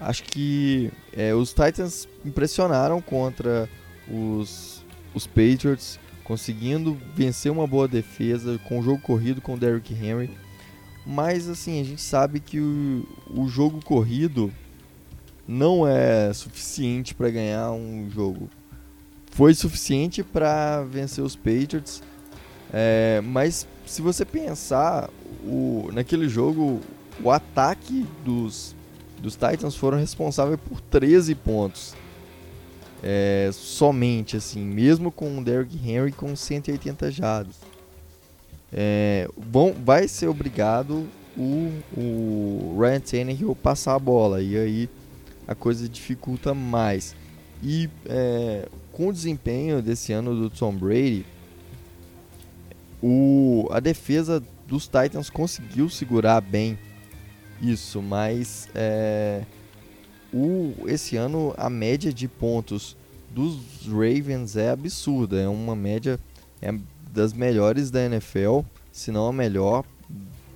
Speaker 2: Acho que é, os Titans impressionaram contra os, os Patriots, conseguindo vencer uma boa defesa com o jogo corrido com o Derrick Henry. Mas assim, a gente sabe que o, o jogo corrido não é suficiente para ganhar um jogo. Foi suficiente para vencer os Patriots, é, mas se você pensar, o, naquele jogo o ataque dos, dos Titans foram responsáveis por 13 pontos. É, somente assim, mesmo com o Derrick Henry com 180 jardas. É, bom, vai ser obrigado o, o Ryan Tannehill passar a bola e aí a coisa dificulta mais. E é, com o desempenho desse ano do Tom Brady, o, a defesa dos Titans conseguiu segurar bem isso, mas é, o, esse ano a média de pontos dos Ravens é absurda. É uma média é das melhores da NFL, se não a melhor.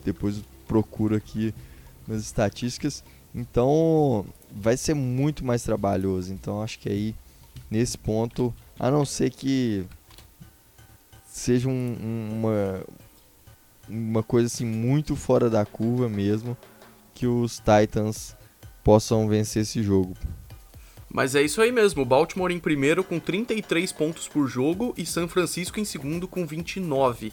Speaker 2: Depois procuro aqui nas estatísticas. Então vai ser muito mais trabalhoso. Então acho que aí nesse ponto, a não ser que seja um, uma uma coisa assim muito fora da curva mesmo, que os Titans possam vencer esse jogo.
Speaker 1: Mas é isso aí mesmo, Baltimore em primeiro com 33 pontos por jogo e São Francisco em segundo com 29.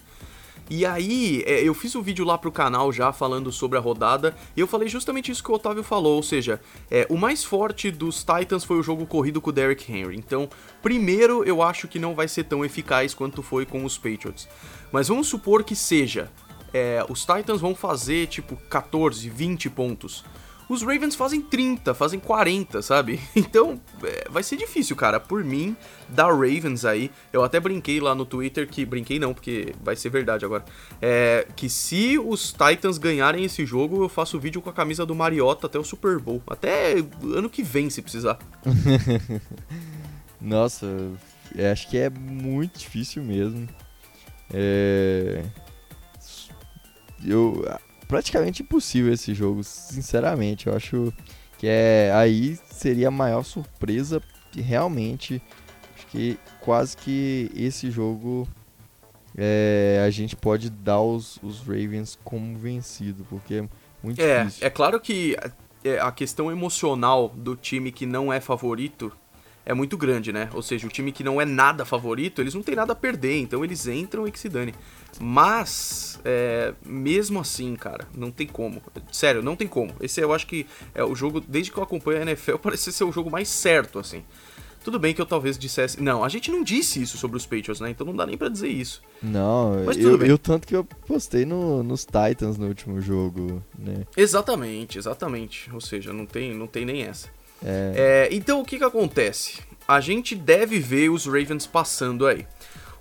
Speaker 1: E aí, é, eu fiz um vídeo lá pro canal já falando sobre a rodada, e eu falei justamente isso que o Otávio falou, ou seja, é, o mais forte dos Titans foi o jogo corrido com o Derrick Henry. Então, primeiro, eu acho que não vai ser tão eficaz quanto foi com os Patriots. Mas vamos supor que seja. É, os Titans vão fazer tipo 14, 20 pontos. Os Ravens fazem 30, fazem 40, sabe? Então, é, vai ser difícil, cara. Por mim, da Ravens aí, eu até brinquei lá no Twitter que. Brinquei não, porque vai ser verdade agora. É. Que se os Titans ganharem esse jogo, eu faço vídeo com a camisa do Mariota até o Super Bowl. Até ano que vem, se precisar.
Speaker 2: Nossa, acho que é muito difícil mesmo. É. Eu praticamente impossível esse jogo, sinceramente. Eu acho que é aí seria a maior surpresa realmente acho que quase que esse jogo é, a gente pode dar os, os Ravens como vencido, porque é muito
Speaker 1: é,
Speaker 2: difícil.
Speaker 1: É claro que é, a questão emocional do time que não é favorito é muito grande, né? Ou seja, o time que não é nada favorito, eles não tem nada a perder, então eles entram e que se dane. Mas, é, mesmo assim, cara, não tem como. Sério, não tem como. Esse eu acho que é o jogo, desde que eu acompanho a NFL, parece ser o jogo mais certo, assim. Tudo bem que eu talvez dissesse. Não, a gente não disse isso sobre os Patriots, né? Então não dá nem pra dizer isso.
Speaker 2: Não, Mas eu, eu tanto que eu postei no, nos Titans no último jogo, né?
Speaker 1: Exatamente, exatamente. Ou seja, não tem, não tem nem essa. É... É, então o que, que acontece? A gente deve ver os Ravens passando aí.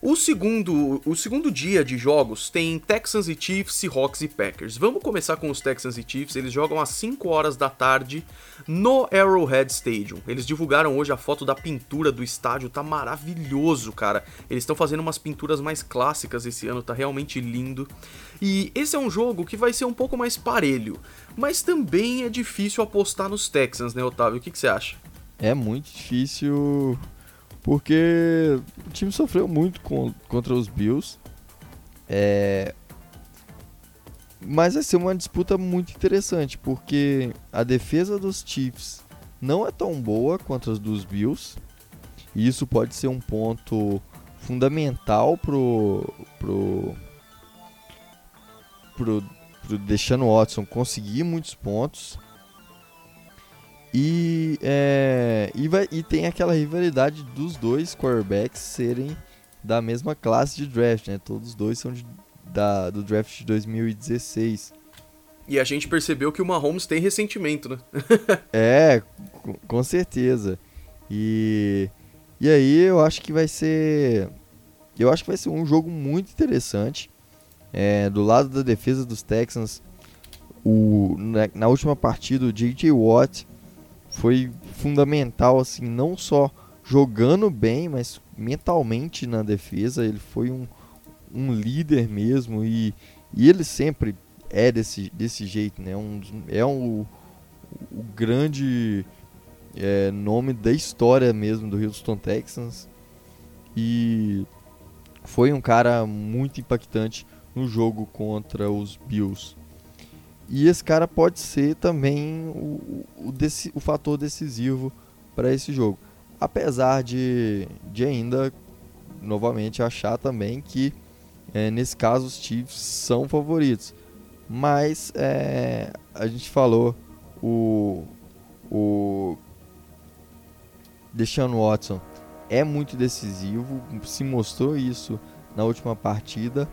Speaker 1: O segundo, o segundo dia de jogos tem Texans e Chiefs, Seahawks e Packers. Vamos começar com os Texans e Chiefs. Eles jogam às 5 horas da tarde no Arrowhead Stadium. Eles divulgaram hoje a foto da pintura do estádio, tá maravilhoso, cara. Eles estão fazendo umas pinturas mais clássicas esse ano, tá realmente lindo. E esse é um jogo que vai ser um pouco mais parelho, mas também é difícil apostar nos Texans, né, Otávio? O que, que você acha?
Speaker 2: É muito difícil porque o time sofreu muito com, contra os Bills. É... Mas vai ser uma disputa muito interessante, porque a defesa dos Chiefs não é tão boa quanto as dos Bills. E isso pode ser um ponto fundamental pro, pro, pro, pro Deshaun Watson conseguir muitos pontos. E, é, e, vai, e tem aquela rivalidade dos dois quarterbacks serem da mesma classe de draft, né? Todos os dois são de, da, do draft de 2016.
Speaker 1: E a gente percebeu que o Mahomes tem ressentimento, né?
Speaker 2: é, com, com certeza. E, e aí eu acho que vai ser. Eu acho que vai ser um jogo muito interessante. É, do lado da defesa dos Texans, o, na, na última partida, o J.J. Watt foi fundamental, assim, não só jogando bem, mas mentalmente na defesa. Ele foi um, um líder mesmo e, e ele sempre é desse, desse jeito, né? Um, é um, o grande é, nome da história mesmo do Houston Texans e foi um cara muito impactante no jogo contra os Bills. E esse cara pode ser também o, o, o fator decisivo para esse jogo. Apesar de, de ainda, novamente, achar também que é, nesse caso os Chiefs são favoritos. Mas é, a gente falou o, o Deshaun Watson é muito decisivo, se mostrou isso na última partida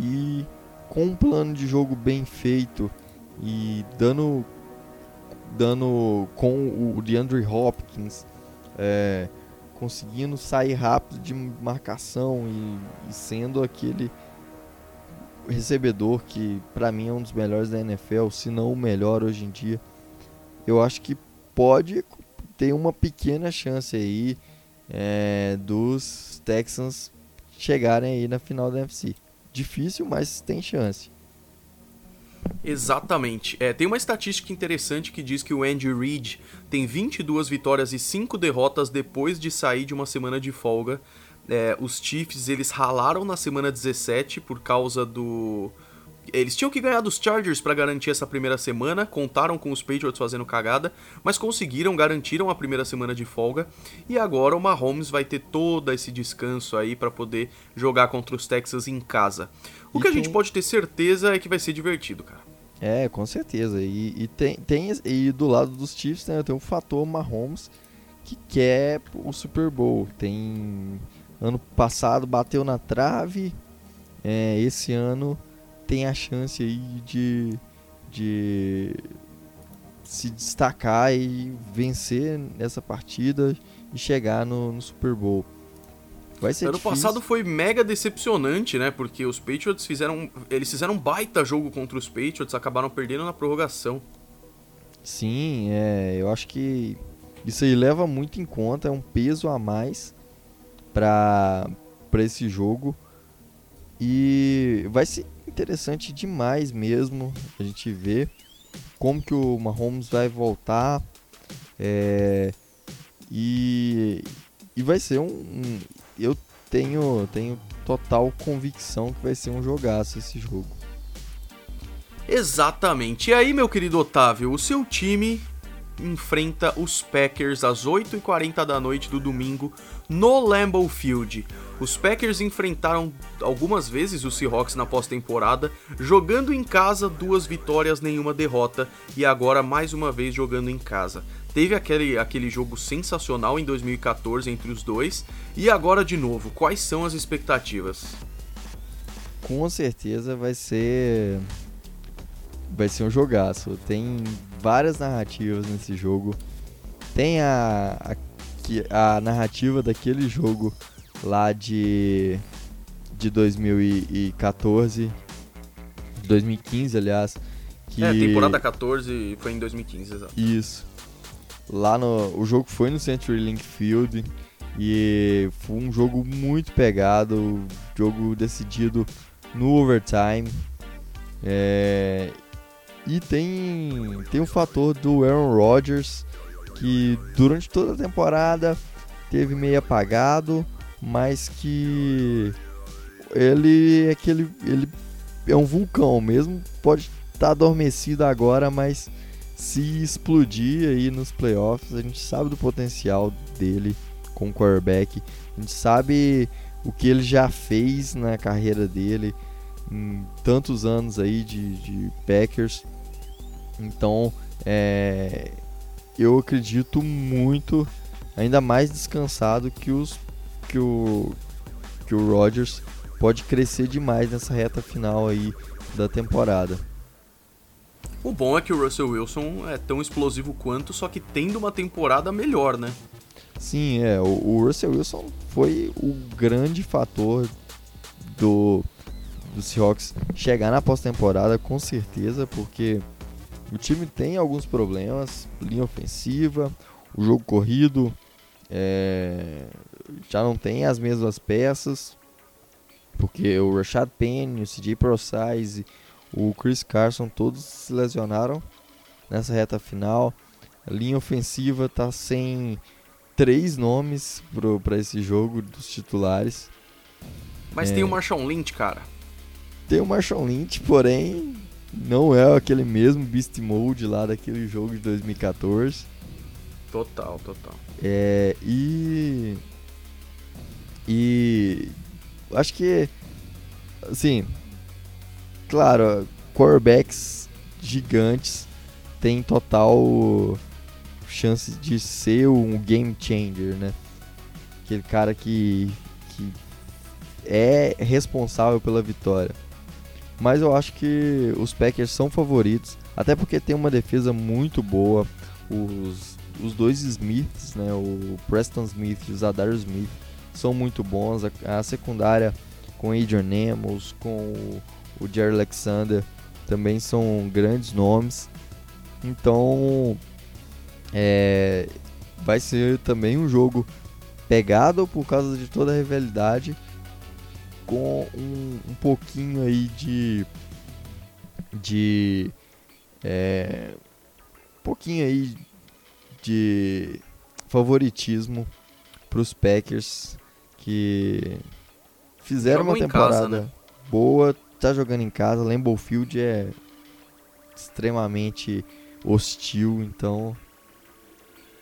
Speaker 2: e com um plano de jogo bem feito e dando dando com o DeAndre Hopkins é, conseguindo sair rápido de marcação e, e sendo aquele recebedor que para mim é um dos melhores da NFL, se não o melhor hoje em dia. Eu acho que pode ter uma pequena chance aí é, dos Texans chegarem aí na final da NFC. Difícil, mas tem chance.
Speaker 1: Exatamente. É, tem uma estatística interessante que diz que o Andy Reid tem 22 vitórias e 5 derrotas depois de sair de uma semana de folga. É, os Chiefs eles ralaram na semana 17 por causa do Eles tinham que ganhar dos Chargers para garantir essa primeira semana, contaram com os Patriots fazendo cagada, mas conseguiram, garantiram a primeira semana de folga. E agora o Mahomes vai ter todo esse descanso aí para poder jogar contra os Texas em casa. O e que a gente pode ter certeza é que vai ser divertido, cara.
Speaker 2: É, com certeza. E, e tem, tem e do lado dos Chiefs né, tem um fator Mahomes que quer o Super Bowl. Tem ano passado bateu na trave, é, esse ano tem a chance aí de, de se destacar e vencer nessa partida e chegar no, no Super Bowl.
Speaker 1: Vai ser ano difícil. passado foi mega decepcionante, né? Porque os Patriots fizeram. Eles fizeram um baita jogo contra os Patriots, acabaram perdendo na prorrogação.
Speaker 2: Sim, é, eu acho que isso aí leva muito em conta, é um peso a mais para esse jogo. E vai ser interessante demais mesmo a gente ver como que o Mahomes vai voltar. É, e, e vai ser um, um, Eu tenho, tenho total convicção que vai ser um jogaço esse jogo.
Speaker 1: Exatamente. E aí, meu querido Otávio, o seu time enfrenta os Packers às 8h40 da noite do domingo no Lambeau Field. Os Packers enfrentaram algumas vezes os Seahawks na pós-temporada, jogando em casa, duas vitórias, nenhuma derrota, e agora mais uma vez jogando em casa. Teve aquele, aquele jogo sensacional em 2014 entre os dois, e agora de novo, quais são as expectativas?
Speaker 2: Com certeza vai ser vai ser um jogaço. Tem várias narrativas nesse jogo. Tem a, a, a narrativa daquele jogo lá de, de 2014, 2015, aliás.
Speaker 1: Que... É, temporada 14 foi em 2015, exato.
Speaker 2: Isso. Lá no. O jogo foi no Century Link Field e foi um jogo muito pegado, jogo decidido no overtime. É, e tem, tem o fator do Aaron Rodgers, que durante toda a temporada teve meio apagado, mas que ele é aquele ele é um vulcão mesmo, pode estar tá adormecido agora, mas se explodir aí nos playoffs, a gente sabe do potencial dele com o quarterback, a gente sabe o que ele já fez na carreira dele em tantos anos aí de, de Packers. Então, é, eu acredito muito, ainda mais descansado que os que o que o Rodgers pode crescer demais nessa reta final aí da temporada.
Speaker 1: O bom é que o Russell Wilson é tão explosivo quanto, só que tendo uma temporada melhor, né?
Speaker 2: Sim, é. O, o Russell Wilson foi o grande fator do, do Seahawks chegar na pós-temporada, com certeza, porque o time tem alguns problemas, linha ofensiva, o jogo corrido é, já não tem as mesmas peças, porque o Rashad Penny, o CJ ProSize, o Chris Carson, todos se lesionaram nessa reta final. A linha ofensiva está sem três nomes para esse jogo dos titulares.
Speaker 1: Mas é, tem o Marshall Lynch, cara.
Speaker 2: Tem o Marshall Lynch, porém não é aquele mesmo Beast Mode lá daquele jogo de 2014.
Speaker 1: Total, total.
Speaker 2: É, e. E. Acho que. Assim. Claro, quarterbacks gigantes têm total chance de ser um game changer, né? Aquele cara que, que é responsável pela vitória. Mas eu acho que os Packers são favoritos, até porque tem uma defesa muito boa. Os, os dois Smiths, né, o Preston Smith e o Zadar Smith, são muito bons. A, a secundária com Adrian Nemos, com o, o Jerry Alexander, também são grandes nomes. Então, é, vai ser também um jogo pegado por causa de toda a rivalidade com um, um pouquinho aí de de é, um pouquinho aí de favoritismo para os Packers que fizeram Jogam uma temporada casa, né? boa, tá jogando em casa, Lambeau Field é extremamente hostil, então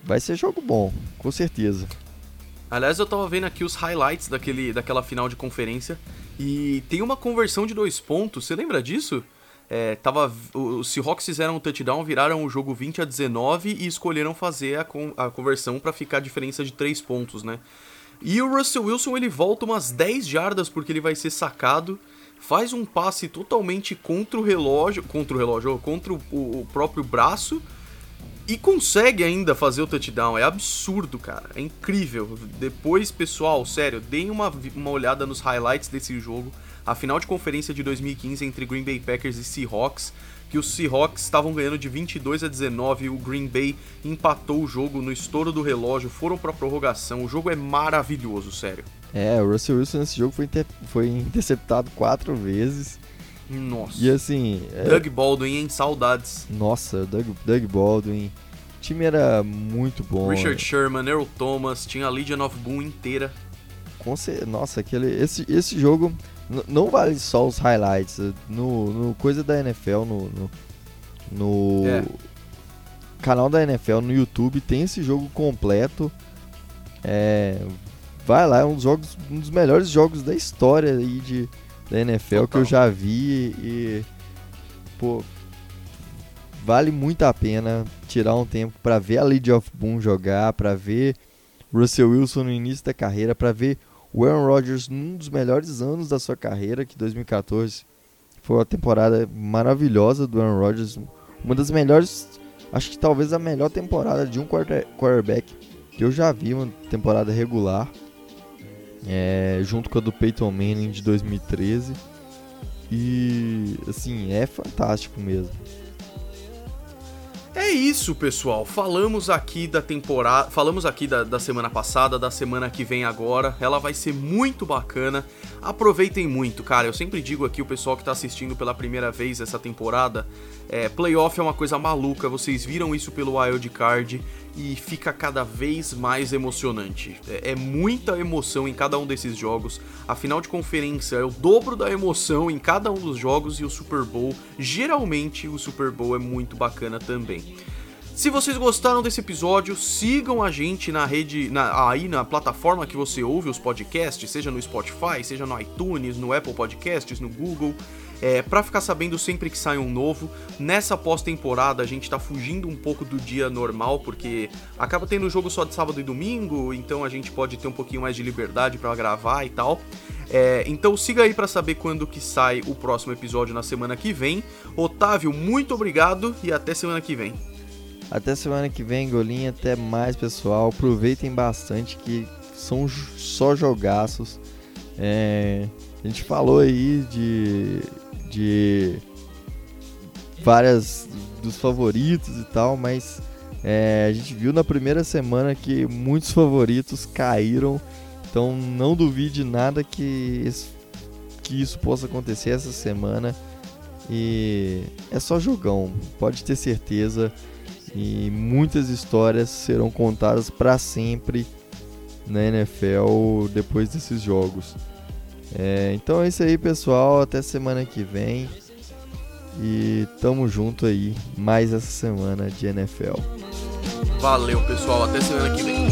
Speaker 2: vai ser jogo bom, com certeza.
Speaker 1: Aliás, eu tava vendo aqui os highlights daquele, daquela final de conferência e tem uma conversão de dois pontos, você lembra disso? É, tava, os Seahawks fizeram um touchdown, viraram o jogo 20 a 19 e escolheram fazer a, con a conversão para ficar a diferença de 3 pontos, né? E o Russell Wilson ele volta umas 10 jardas porque ele vai ser sacado, faz um passe totalmente contra o relógio, contra o relógio, contra o, o próprio braço e consegue ainda fazer o touchdown. É absurdo, cara. É incrível. Depois, pessoal, sério, deem uma, uma olhada nos highlights desse jogo a final de conferência de 2015 entre Green Bay Packers e Seahawks, que os Seahawks estavam ganhando de 22 a 19, o Green Bay empatou o jogo no estouro do relógio, foram para prorrogação. O jogo é maravilhoso, sério.
Speaker 2: É, o Russell Wilson nesse jogo foi, inter... foi interceptado quatro vezes.
Speaker 1: Nossa.
Speaker 2: E assim.
Speaker 1: É... Doug Baldwin, hein? Saudades.
Speaker 2: Nossa, Doug, Doug Baldwin. O time era muito bom.
Speaker 1: Richard Sherman, Earl Thomas, tinha a Legion of Boom inteira.
Speaker 2: Nossa, aquele, esse, esse jogo não vale só os highlights. No, no coisa da NFL, no, no, no é. canal da NFL no YouTube, tem esse jogo completo. É, vai lá, é um dos, jogos, um dos melhores jogos da história aí de, da NFL Total. que eu já vi. E, pô, vale muito a pena tirar um tempo para ver a League of Boom jogar, para ver Russell Wilson no início da carreira, para ver o Aaron Rodgers num dos melhores anos da sua carreira, que 2014 foi uma temporada maravilhosa do Aaron Rodgers, uma das melhores, acho que talvez a melhor temporada de um quarterback que eu já vi, uma temporada regular, é, junto com a do Peyton Manning de 2013. E assim, é fantástico mesmo.
Speaker 1: É isso, pessoal. Falamos aqui da temporada. Falamos aqui da, da, semana passada, da semana que vem agora. Ela vai ser muito bacana. Aproveitem muito, cara. Eu sempre digo aqui, o pessoal que tá assistindo pela primeira vez essa temporada. É, playoff é uma coisa maluca. Vocês viram isso pelo Wild Card e fica cada vez mais emocionante. É, é, muita emoção em cada um desses jogos. A final de conferência é o dobro da emoção em cada um dos jogos e o Super Bowl, geralmente o Super Bowl é muito bacana também. Se vocês gostaram desse episódio, sigam a gente na rede, na, aí na plataforma que você ouve os podcasts, seja no Spotify, seja no iTunes, no Apple Podcasts, no Google é, para ficar sabendo sempre que sai um novo. Nessa pós-temporada a gente tá fugindo um pouco do dia normal, porque acaba tendo jogo só de sábado e domingo, então a gente pode ter um pouquinho mais de liberdade para gravar e tal. É, então siga aí para saber quando que sai o próximo episódio na semana que vem. Otávio, muito obrigado e até semana que vem.
Speaker 2: Até semana que vem, Golinha. Até mais, pessoal. Aproveitem bastante que são só jogaços. É, a gente falou aí de de várias dos favoritos e tal, mas é, a gente viu na primeira semana que muitos favoritos caíram, então não duvide nada que, que isso possa acontecer essa semana. E é só jogão, pode ter certeza. E muitas histórias serão contadas para sempre na NFL depois desses jogos. É, então é isso aí, pessoal. Até semana que vem. E tamo junto aí mais essa semana de NFL.
Speaker 1: Valeu, pessoal. Até semana que vem.